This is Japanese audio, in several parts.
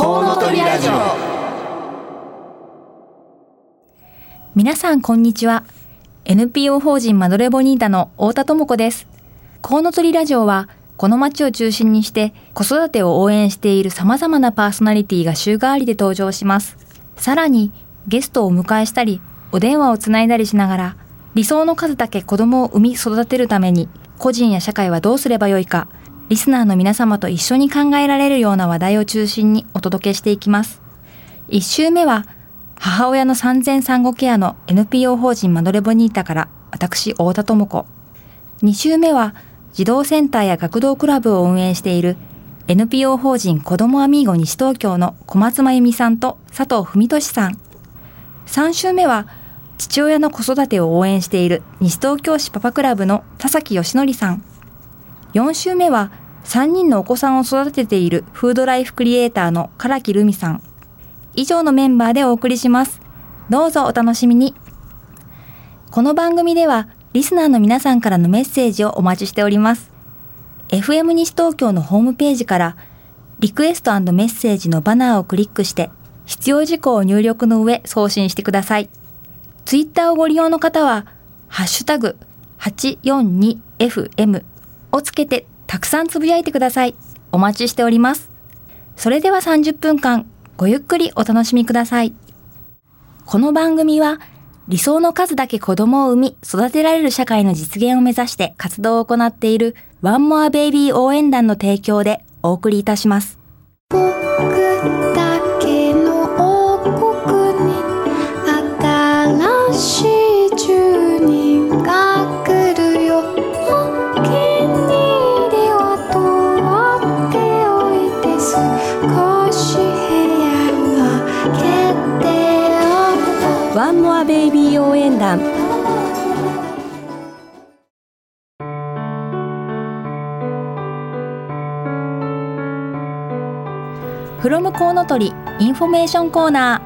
コウノトリラジオ。皆さんこんにちは。NPO 法人マドレボニータの太田智子です。コウノトリラジオはこの街を中心にして子育てを応援している様々なパーソナリティが週替わりで登場します。さらにゲストをお迎えしたりお電話をつないだりしながら理想の数だけ子供を産み育てるために個人や社会はどうすればよいかリスナーの皆様と一緒に考えられるような話題を中心にお届けしていきます。1週目は、母親の産前産後ケアの NPO 法人マドレボニータから私、太田智子。2週目は、児童センターや学童クラブを運営している NPO 法人子どもアミーゴ西東京の小松真由美さんと佐藤文俊さん。3週目は、父親の子育てを応援している西東京市パパクラブの田崎義則さん。4週目は、3人のお子さんを育てているフードライフクリエイターの唐木留美さん。以上のメンバーでお送りします。どうぞお楽しみに。この番組では、リスナーの皆さんからのメッセージをお待ちしております。FM 西東京のホームページから、リクエストメッセージのバナーをクリックして、必要事項を入力の上送信してください。ツイッターをご利用の方は、ハッシュタグ 842FM をつけてたくさんつぶやいてください。お待ちしております。それでは30分間、ごゆっくりお楽しみください。この番組は、理想の数だけ子供を産み、育てられる社会の実現を目指して活動を行っているワンモアベイビー応援団の提供でお送りいたします。From コウノトリインフォメーションコーナ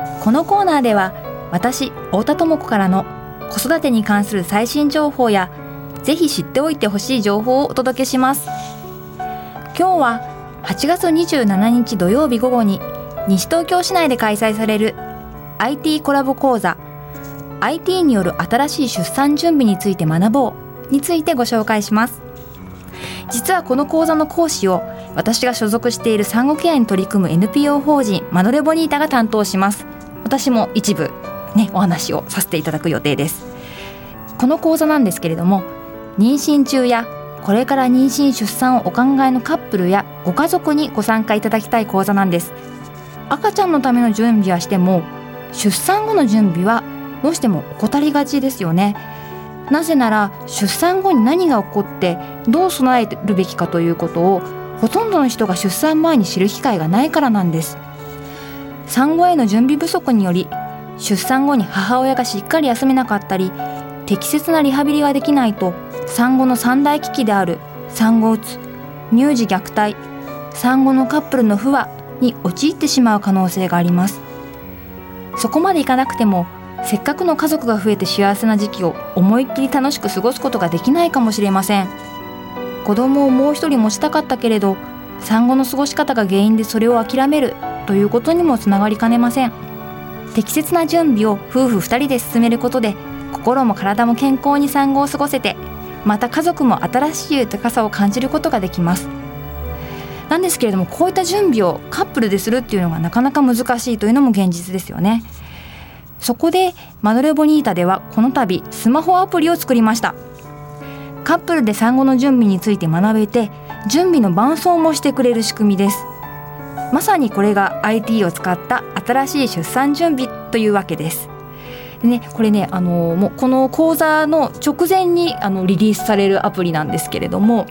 ー。このコーナーでは私太田智子からの子育てに関する最新情報やぜひ知っておいてほしい情報をお届けします。今日は8月27日土曜日午後に西東京市内で開催される IT コラボ講座 IT による新しい出産準備について学ぼうについてご紹介します。実はこの講座の講師を私が所属している産後ケアに取り組む NPO 法人マノレボニータが担当します。私も一部ねお話をさせていただく予定です。この講座なんですけれども妊娠中やこれから妊娠出産をお考えのカップルやご家族にご参加いただきたい講座なんです。赤ちゃんのための準備はしても出産後の準備はどうしても怠りがちですよね。なぜなら出産後に何が起こってどう備えるべきかということをほとんどの人が出産前に知る機会がないからなんです。産後への準備不足により出産後に母親がしっかり休めなかったり適切なリハビリができないと産後の三大危機である産後うつ乳児虐待産後のカップルの不和に陥ってしまう可能性があります。そこまでいかなくてもせっかくの家族が増えて幸せな時期を思いっきり楽しく過ごすことができないかもしれません。子供をもう一人持ちたかったけれど産後の過ごし方が原因でそれを諦めるということにもつながりかねません。適切な準備を夫婦2人で進めることで心も体も健康に産後を過ごせてまた家族も新しい豊かさを感じることができます。なんですけれどもこういった準備をカップルでするっていうのがなかなか難しいというのも現実ですよね。そこでマドレボニータではこの度スマホアプリを作りました。カップルで産後の準備について学べて準備の伴走もしてくれる仕組みです。まさにこれが IT を使った新しい出産準備というわけです。でね、これねあのもうこの講座の直前にあのリリースされるアプリなんですけれども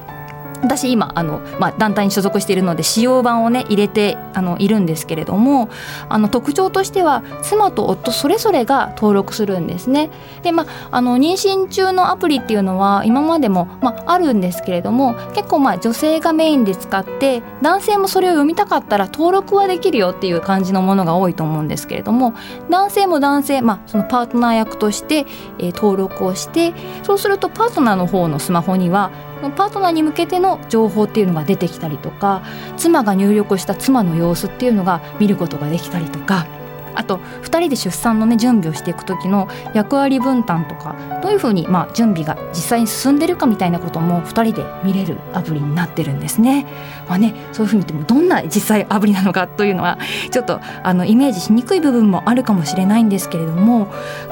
私今あの、まあ、団体に所属しているので使用版をね入れてあのいるんですけれどもあの特徴としては妻と夫それぞれが登録するんですね。でまああの妊娠中のアプリっていうのは今までも、まあ、あるんですけれども結構まあ女性がメインで使って男性もそれを読みたかったら登録はできるよっていう感じのものが多いと思うんですけれども男性も男性、まあ、そのパートナー役として、えー、登録をしてそうするとパートナーの方のスマホにはパートナーに向けての情報っていうのが出てきたりとか妻が入力した妻の様子っていうのが見ることができたりとかあと2人で出産のね準備をしていく時の役割分担とかどういうふうにまあ準備が実際に進んでるかみたいなことも2人で見れるアプリになってるんですね。まあねそういうふうに言ってもどんな実際アプリなのかというのはちょっとあのイメージしにくい部分もあるかもしれないんですけれども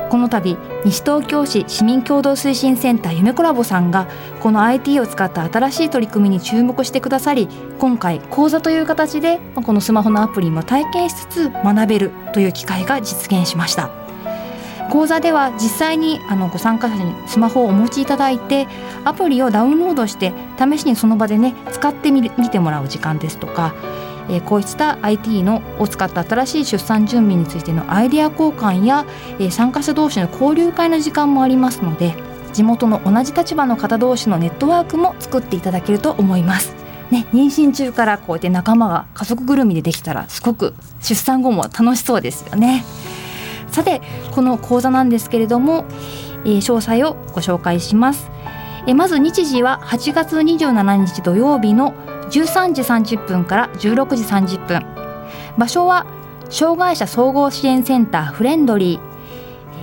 この度西東京市市民共同推進センター夢コラボさんがこの IT を使った新しい取り組みに注目してくださり今回講座という形でこのスマホのアプリも体験しつつ学べるという機会が実現しました。講座では実際にあのご参加者にスマホをお持ちいただいてアプリをダウンロードして試しにその場でね使ってみてもらう時間ですとかえー、こうした IT のを使った新しい出産準備についてのアイデア交換や、えー、参加者同士の交流会の時間もありますので地元の同じ立場の方同士のネットワークも作っていただけると思います。ね、妊娠中からこうやって仲間が家族ぐるみでできたらすごく出産後も楽しそうですよね。さてこの講座なんですけれども、えー、詳細をご紹介します。えまず日時は8月27日土曜日の13時30分から16時30分。場所は障害者総合支援センターフレンドリー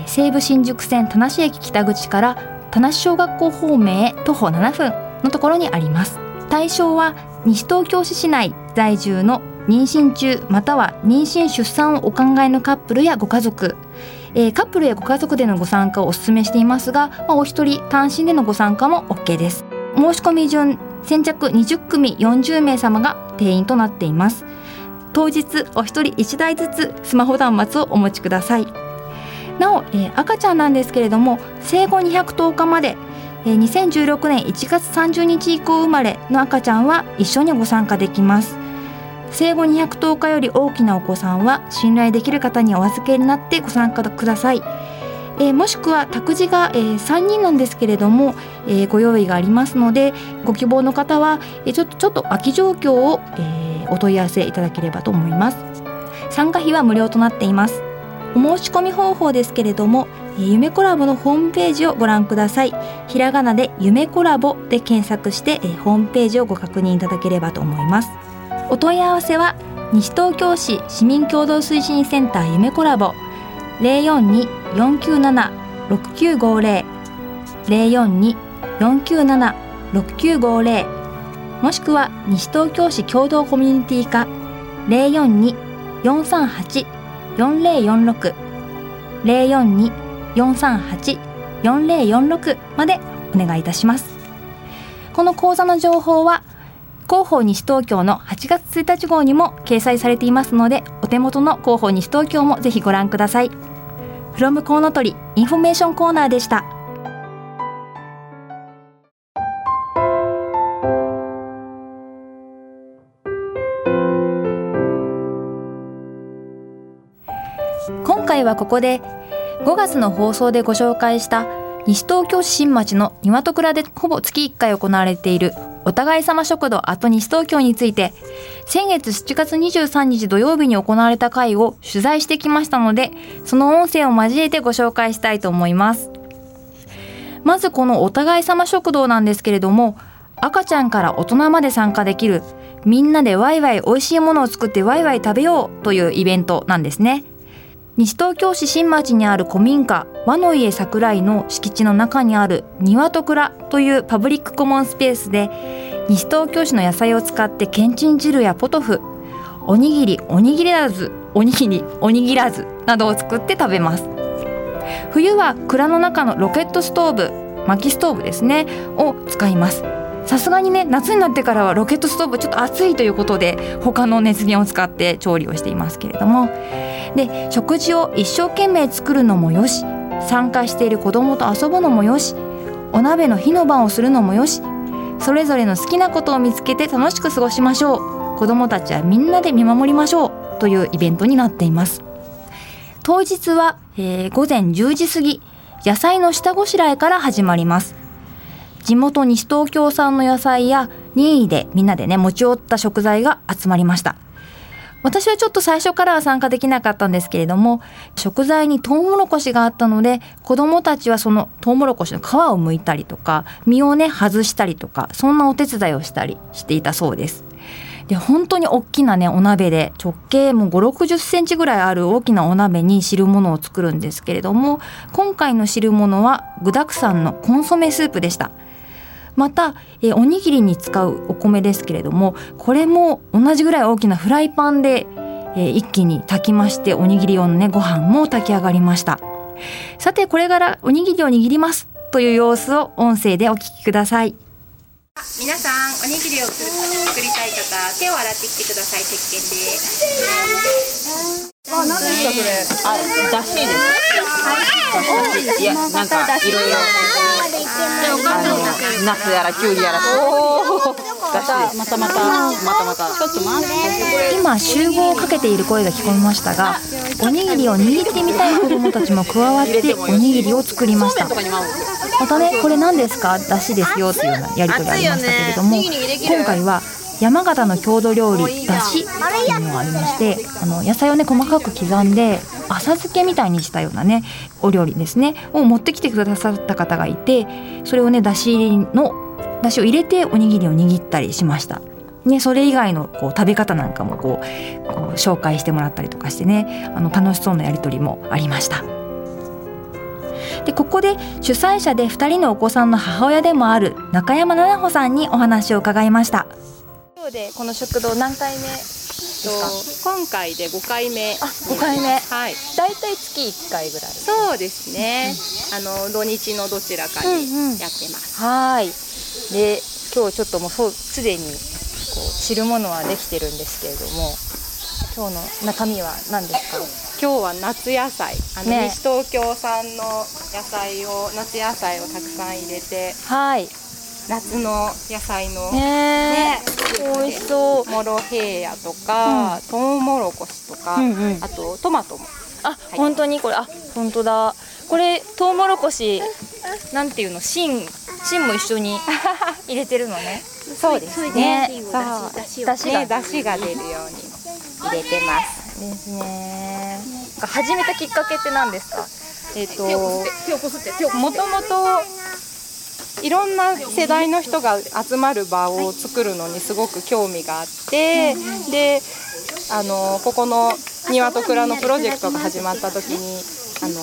西武新宿線田無駅北口から田無小学校方面へ徒歩7分のところにあります。対象は西東京市市内在住の妊娠中または妊娠出産をお考えのカップルやご家族、えー、カップルやご家族でのご参加をお勧めしていますが、まあ、お一人単身でのご参加も OK です。申し込み順先着20組40名様が定員となっています。当日お一人1台ずつスマホ端末をお持ちください。なお、えー、赤ちゃんなんですけれども生後210日まで、えー、2016年1月30日以降生まれの赤ちゃんは一緒にご参加できます。生後210日より大きなお子さんは信頼できる方にお預けになってご参加ください。えー、もしくは託児が、えー、3人なんですけれども、えー、ご用意がありますのでご希望の方は、え、ちょっとちょっと空き状況を、え、お問い合わせいただければと思います。参加費は無料となっています。お申し込み方法ですけれども、えー、夢コラボのホームページをご覧ください。ひらがなで夢コラボで検索して、え、ホームページをご確認いただければと思います。お問い合わせは西東京市市民共同推進センター夢コラボ。042-497-6950 042-497-6950もしくは西東京市共同コミュニティ課042-438-4046 042-438-4046までお願いいたします。この講座の情報は広報西東京の8月1日号にも掲載されていますのでお手元の広報西東京もぜひご覧ください。From コウノトリインフォメーションコーナーでした。今回はここで5月の放送でご紹介した西東京市新町の鶏倉でほぼ月1回行われているお互い様食堂後西東京について先月7月23日土曜日に行われた会を取材してきましたのでその音声を交えてご紹介したいと思います。まずこのお互い様食堂なんですけれども赤ちゃんから大人まで参加できるみんなでワイワイ美味しいものを作ってワイワイ食べようというイベントなんですね。西東京市新町にある古民家和の家桜井の敷地の中にある庭と蔵というパブリックコモンスペースで西東京市の野菜を使ってけんちん汁やポトフおにぎりおにぎらずおにぎりおにぎらずなどを作って食べます。冬は蔵の中のロケットストーブ薪ストーブですねを使います。さすがにね夏になってからはロケットストーブちょっと暑いということで他の熱源を使って調理をしていますけれども。で食事を一生懸命作るのもよし参加している子供と遊ぶのもよしお鍋の火の番をするのもよしそれぞれの好きなことを見つけて楽しく過ごしましょう。子供たちはみんなで見守りましょう。というイベントになっています。当日は、えー、午前10時過ぎ野菜の下ごしらえから始まります。地元西東京産の野菜や任意でみんなでね持ち寄った食材が集まりました。私はちょっと最初からは参加できなかったんですけれども食材にトウモロコシがあったので子どもたちはそのトウモロコシの皮を剥いたりとか実をね外したりとかそんなお手伝いをしたりしていたそうです。で本当に大きなねお鍋で直径も5 6 0センチぐらいある大きなお鍋に汁物を作るんですけれども今回の汁物は具沢山のコンソメスープでした。また、えおにぎりに使うお米ですけれどもこれも同じぐらい大きなフライパンで、え一気に炊きましておにぎり用のねご飯も炊き上がりました。さてこれからおにぎりを握ります。という様子を音声でお聞きください。皆さんおにぎりを作りたい方手を洗ってきてください石鹸で。あ、何ですかそれ。あ、だしです。いや、なんかいろいろ。ナスやらきゅうりやら。おお。だしまたまたまたまた。ちょっと待って。今集合をかけている声が聞こえましたが、おにぎりを握ってみたい子どもたちも加わっておにぎりを作りました。またね、これ何ですか、だしですよっていうようなやり取りありましたけれども、今回は山形の郷土料理だしっていうのがありましてあの野菜をね細かく刻んで浅漬けみたいにしたようなねお料理ですねを持ってきてくださった方がいてそれをねだしのだしを入れておにぎりを握ったりしました。ね、それ以外のこう食べ方なんかもこうこう紹介してもらったりとかしてねあの楽しそうなやり取りもありました。でここで主催者で2人のお子さんの母親でもある中山奈々穂さんにお話を伺いました。今日でこの食堂何回目今回で5回目。あ5回目。はい。大体月1回ぐらい。そうですね、うん、あの土日のどちらかにやってます、うんうん、はい。で今日ちょっともうそうすでにこう知るものはできてるんですけれども今日の中身は何ですか？今日は夏野菜。あの、ね、西東京産の野菜を夏野菜をたくさん入れて。はい夏の野菜の。ね美味しそう。モロヘイヤとか、うん、トウモロコシとか、うんうん、あとトマトも。あ、本当にこれあ本当だ。これトウモロコシなんていうの？芯。芯も一緒に 入れてるのね。そうですね。そう。だしが。出汁が出るように入れてます。ですね。始めたきっかけって何ですか？えっ、ー、ともともといろんな世代の人が集まる場を作るのにすごく興味があってであのここの庭と蔵のプロジェクトが始まった時にあの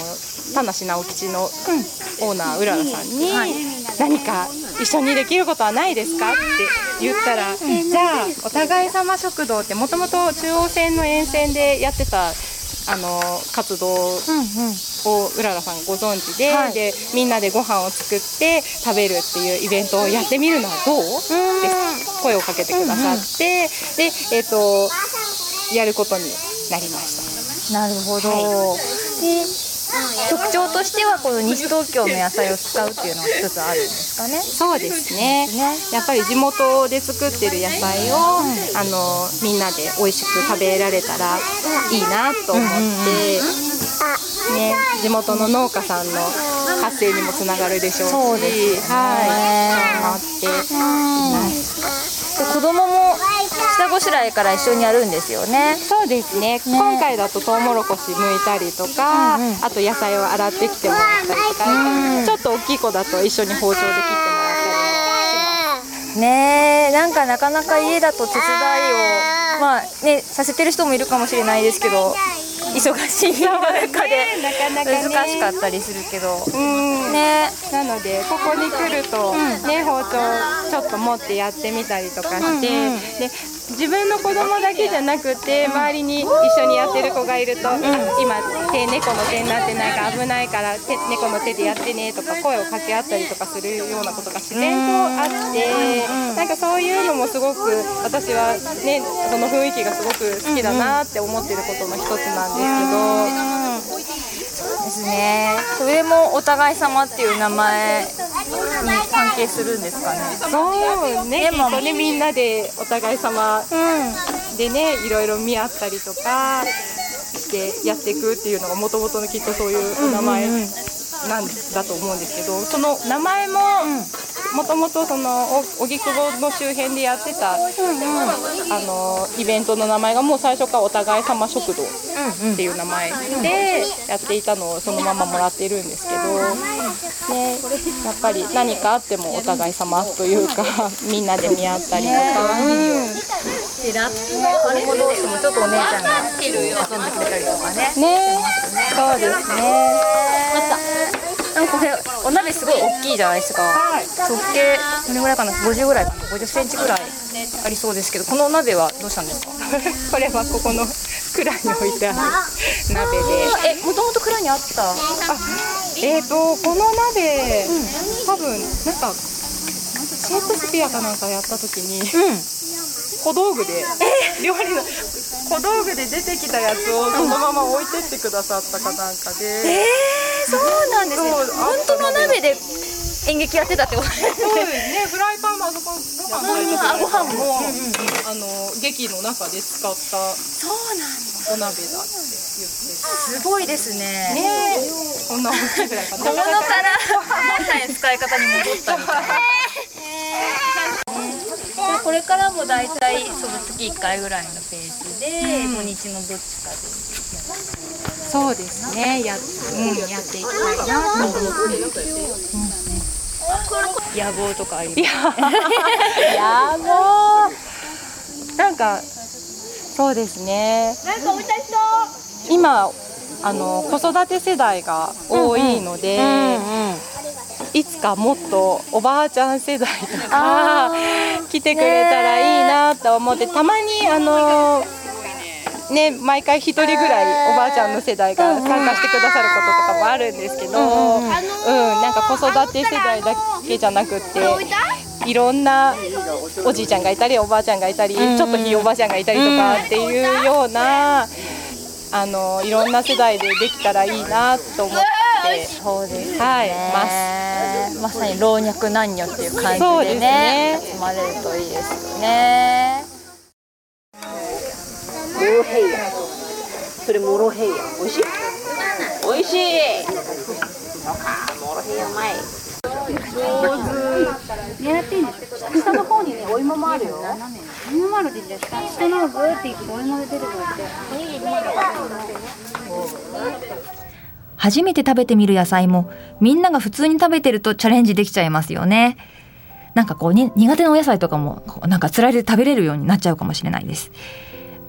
田無直吉のオーナーうららさんに「何か一緒にできることはないですか?」って言ったら「じゃあお互い様食堂ってもともと中央線の沿線でやってたあの活動をうららさんご存知ではい、でみんなでご飯を作って食べるっていうイベントをやってみるのはどう？って声をかけてくださって、で、えーと、やることになりました。なるほど、はい、特徴としてはこの西東京の野菜を使うっていうのが一つあるんですかね？そうですね。やっぱり地元で作ってる野菜を、うん、あのみんなで美味しく食べられたらいいなと思って、ね地元の農家さんの活性にもつながるでしょうし、そうですね、はい、思っています。子供も下ごしらえから一緒にやるんですよね。そうですね、ね、今回だとトウモロコシ剥いたりとか、うんうん、あと野菜を洗ってきてもらったりとか、うん、ちょっと大きい子だと一緒に包丁で切ってもらったりします。ねなんかなかなか家だと手伝いをまあねさせてる人もいるかもしれないですけど忙しい中で。難しかったりするけど、ね、なのでここに来ると、ね、包丁ちょっと持ってやってみたりとかして、で自分の子供だけじゃなくて周りに一緒にやってる子がいると、今手猫の手になってないから危ないから手猫の手でやってねとか声を掛け合ったりとかするようなことが自然とあって、なんかそういうのもすごく私はねその雰囲気がすごく好きだなって思ってることの一つなんですけど、ですね。それもお互い様っていう名前に関係するんですかね。そうねきっとねみんなでお互い様でね、いろいろ見合ったりとかしてやっていくっていうのがもともとのきっとそういうお名前なんだと思うんですけどその名前も、もともとそのお荻窪の周辺でやってた、あのイベントの名前がもう最初からお互い様食堂っていう名前でやっていたのをそのままもらっているんですけど、ね、やっぱり何かあってもお互い様というか みんなで見合ったりとか。でラップの子供同士もちょっとお姉ちゃん。が遊ん。でくれたりとかねね、そうですね。なんかこれお鍋すごい大きいじゃないですか、直径どれぐらいかな？50ぐらいかな？50センチぐらいありそうですけどこのお鍋はどうしたんですか？これはここの蔵に置いてある鍋で。えもともと蔵にあった？あ、えーとこの鍋、多分なんかシェイクスピアかなんかやった時に、小道具で、料理の小道具で出てきたやつをそのまま置いてってくださったかなんかで、えー、そうなんですね。本当の鍋で演劇やってたってことですね。そうですね。フライパンもあそこご飯炊いてあご飯も。あの劇の中で使ったそうなんだ。お鍋だって言って。すごいですね。ねこんな大きいぐらいかな。小物から本来の使い方に戻ったみたいなこれからも大体その月1回ぐらいのペースで、土日のどっちかでそうですね。や、うん、やっていきたいなと思って。野望とかあります？いやもうなんかそうですね。今あの子育て世代が多いので、いつかもっとおばあちゃん世代とか来てくれたらいいなと思ってたまにあのね毎回一人ぐらいおばあちゃんの世代が参加してくださることとかもあるんですけど、うんなんか子育て世代だけじゃなくっていろんなおじいちゃんがいたりおばあちゃん。がいたり、ちょっとひいおばあちゃんがいたりとかっていうような、あのいろんな世代でできたらいいなと思ってそうです。はいねまさに老若男女っていう感そうですじでね。ね集まれるといいですよね。モロヘイヤ。それモロヘイヤ。美味しい？美味しい。そうか。モロヘイヤうまい。狙っていいんですか下の方にねお芋もあるよ。お芋もあるでじゃあ下の方グーっていくとお芋が出てくる。って初めて食べてみる野菜もみんなが普通に食べてるとチャレンジできちゃいますよね。なんかこうね苦手なお野菜とかもなんかつられで食べれるようになっちゃうかもしれないです。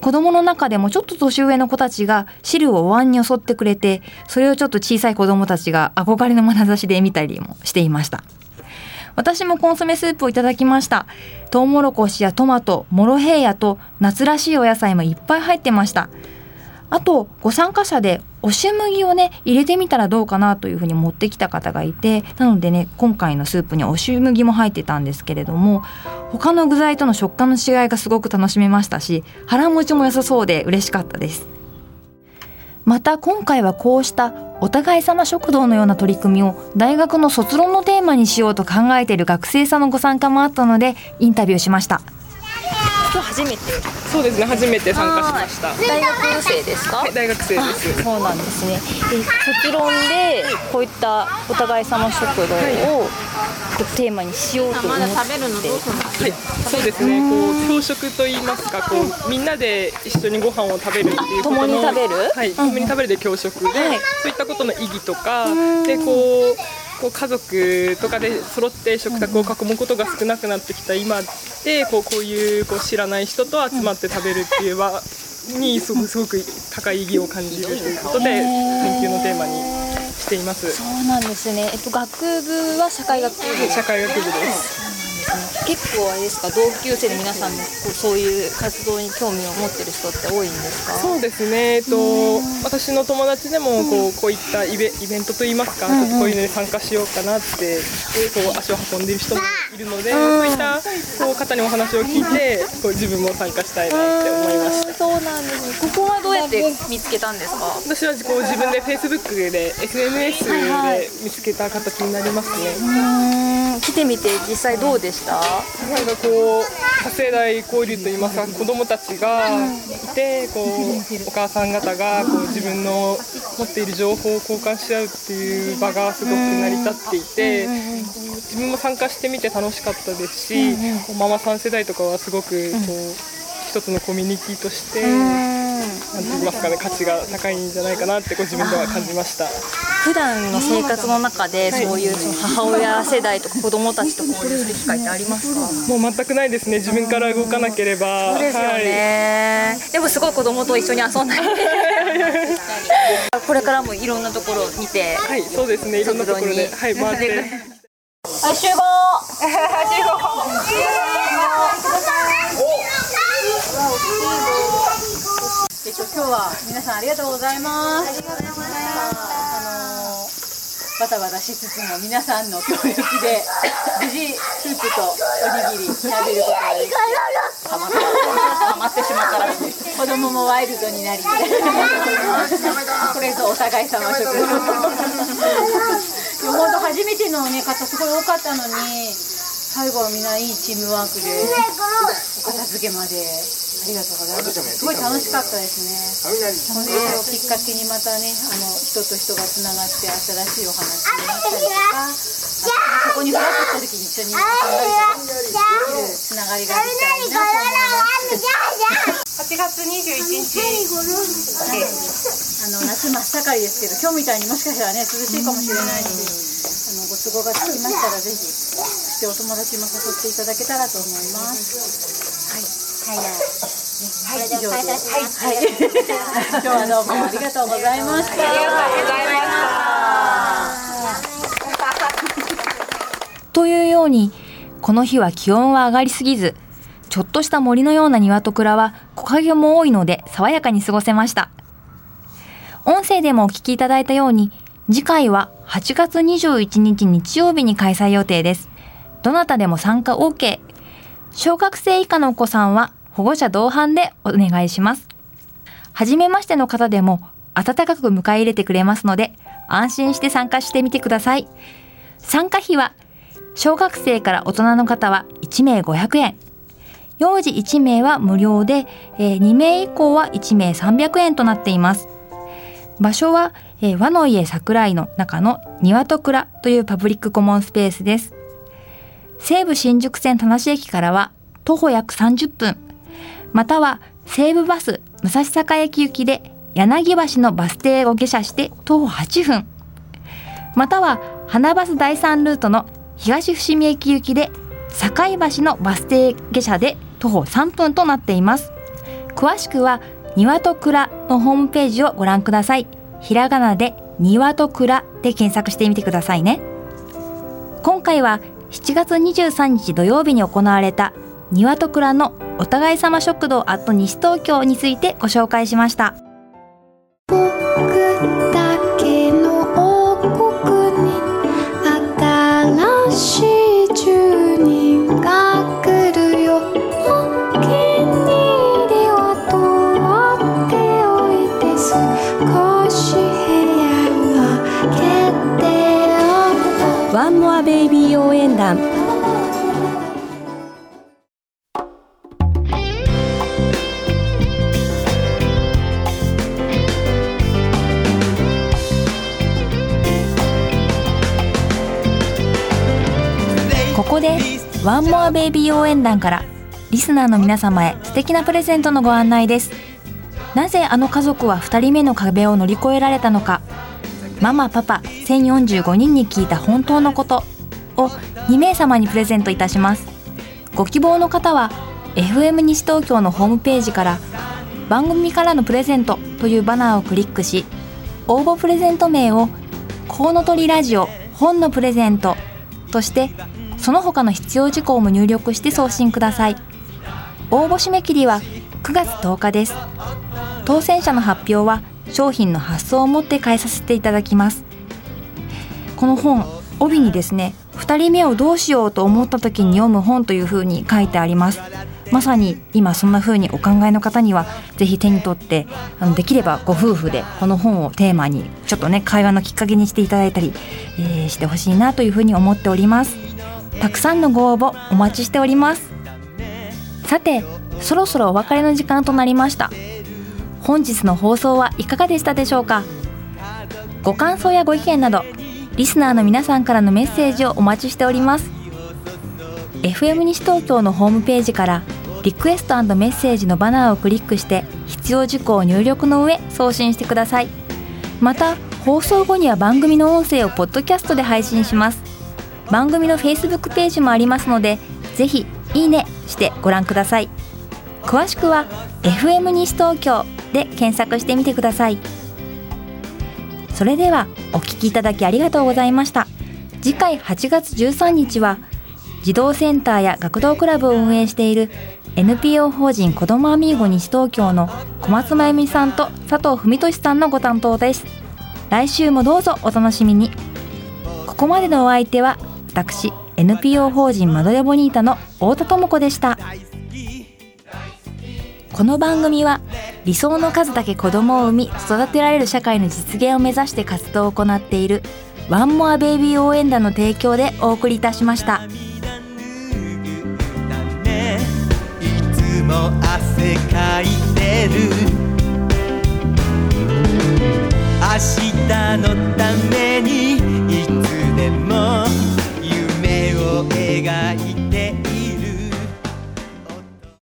子供の中でもちょっと年上の子たちが汁をお椀に襲ってくれてそれをちょっと小さい子供たちが憧れの眼差しで見たりもしていました。私もコンソメスープをいただきました。トウモロコシやトマト、モロヘイヤと夏らしいお野菜もいっぱい入ってました。あとご参加者で押し麦をね入れてみたらどうかなというふうに持ってきた方がいてなのでね今回のスープに押し麦も入ってたんですけれども他の具材との食感の違いがすごく楽しめましたし腹持ちも良さそうで嬉しかったです。また今回はこうしたお互い様食堂のような取り組みを大学の卒論のテーマにしようと考えている学生さんのご参加もあったのでインタビューしました。今日初めて。そうですね初めて参加しました。大学生ですか？はい大学生です。そうなんですね。で卒論でこういったお互い様食堂をテーマにしようと思って、はい。そうですね。こう教食といいますかこうみんなで一緒にご飯を食べるっていうことの共に食べる？はい。共に食べるで教食で、そういったことの意義とかでこうこう家族とかで揃って食卓を囲むことが少なくなってきた今でこうこういうこう知らない人と集まって食べるっていう場にすごくすごく高い意義を感じるということで研究のテーマにしています。そうなんですね。えっと学部は社会学部社会学部です。結構あれですか同級生の皆さんもこうそういう活動に興味を持ってる人って多いんですか？そうですね、えっと、私の友達でもこうこういったイベイベントといいますか、ちょっとこういうのに参加しようかなってこう足を運んでいる人もいるので、そういったこう方にお話を聞いてこう自分も参加したいなって思いました。そうなんですね。ここはどうやって見つけたんですか？私はこう自分で Facebook で SNS で見つけた形になりますね。うん来てみて実際どうでした？なんかこう多世代交流といいますか子どもたちがいてこうお母さん方がこう自分の持っている情報を交換し合うっていう場がすごく成り立っていて自分も参加してみて楽しかったですしこうママさん世代とかはすごくこう一つのコミュニティとしてなんて言いますかね価値が高いんじゃないかなってご自分では感じました。普段の生活の中ではい。そういうその母親世代とか子供たちと交流する機会ってありますか？もう全くないですね。自分から動かなければ。そうですよね、でもすごい子供と一緒に遊んだり。これからもいろんなところを見てはい、はい、そうですね。いろんなところで。はい回って。はい集合。えっと今日は皆さんありがとうございます。バタバタしつつも皆さんの協力で無事スープとおにぎり食べることができてたまった。たまってしまったらしい。子供もワイルドになり。これぞお互い様食本当 初めての、ね、方すごい多かったのに最後はみんないいチームワークでお片付けまで。ありがとうございます。すごい楽しかったですね。これをきっかけにまたねあの人と人がつながって新しいお話になったりとかあそこにフラッとした時に一緒に遊んだりとかつながりができたらいいなと思います8月21日あの夏真っ盛りですけど今日みたいにもしかしたらね涼しいかもしれないしあのご都合がつきましたらぜひそしてお友達も誘ってい。ただけたらと思い。ますはい。はい。はい。以上ですはい。はい。今日はどうもありがとうござい。ましたありがとうござい。まとい。うようにこの日は気温は上がりすぎずちょっとした森のような庭と蔵は木陰も多い。ので爽やかに過ごせました音声でもお聞きい。ただい。たように次回は8月21日日曜日に開催予定です。どなたでも参加 OK 小学生以下のお子さんは保護者同伴でお願いします。初めましての方でも温かく迎え入れてくれますので安心して参加してみてください。参加費は小学生から大人の方は1名500円幼児1名は無料で、え2名以降は1名300円となっています。場所は、えー和の家桜井の中の庭と蔵というパブリックコモンスペースです。西武新宿線田無駅からは徒歩約30分。または西武バス武蔵坂駅行きで柳橋のバス停を下車して徒歩8分。または花バス第3ルートの東伏見駅行きで堺橋のバス停下車で徒歩3分となっています。詳しくは庭と蔵のホームページをご覧ください。ひらがなで庭と蔵で検索してみてくださいね。今回は7月23日土曜日に行われた庭と蔵のお互い様食堂アット西東京についてご紹介しました。ビー応援団ここでワンモアベイビー応援団からリスナーの皆様へ素敵なプレゼントのご案内です。なぜあの家族は2人目の壁を乗り越えられたのか。ママパパ1045人に聞いた本当のこと。を2名様にプレゼントいたします。ご希望の方は FM 西東京のホームページから番組からのプレゼントというバナーをクリックし応募プレゼント名をコウノトリラジオ本のプレゼントとしてその他の必要事項も入力して送信ください。応募締め切りは9月10日です。当選者の発表は商品の発送をもって返させていただきます。この本帯にですね2人目をどうしようと思った時に読む本というふうに書いてあります。まさに今そんな風にお考えの方にはぜひ手に取ってあのできればご夫婦でこの本をテーマにちょっとね会話のきっかけにしていただいたり、えーしてほしいなというふうに思っております。たくさんのご応募お待ちしております。さてそろそろお別れの時間となりました。本日の放送はいかがでしたでしょうか？ご感想やご意見などリスナーの皆さんからのメッセージをお待ちしております。FM 西東京のホームページからリクエストメッセージのバナーをクリックして必要事項を入力の上送信してください。また放送後には番組の音声をポッドキャストで配信します。番組の Facebook ページもありますのでぜひいいねしてご覧ください。詳しくは FM 西東京で検索してみてください。それではお聞きいただきありがとうございました。次回8月13日は児童センターや学童クラブを運営している NPO 法人子どもアミーゴ西東京の小松真由美さんと佐藤文俊さんのご担当です。来週もどうぞお楽しみに。ここまでのお相手は私 NPO 法人マドレボニータの太田智子でした。この番組は理想の数だけ子供を産み育てられる社会の実現を目指して活動を行っているワンモアベイビー応援団の提供でお送りいたしました。いつも汗かいてる明日のためにいつでも夢を描いて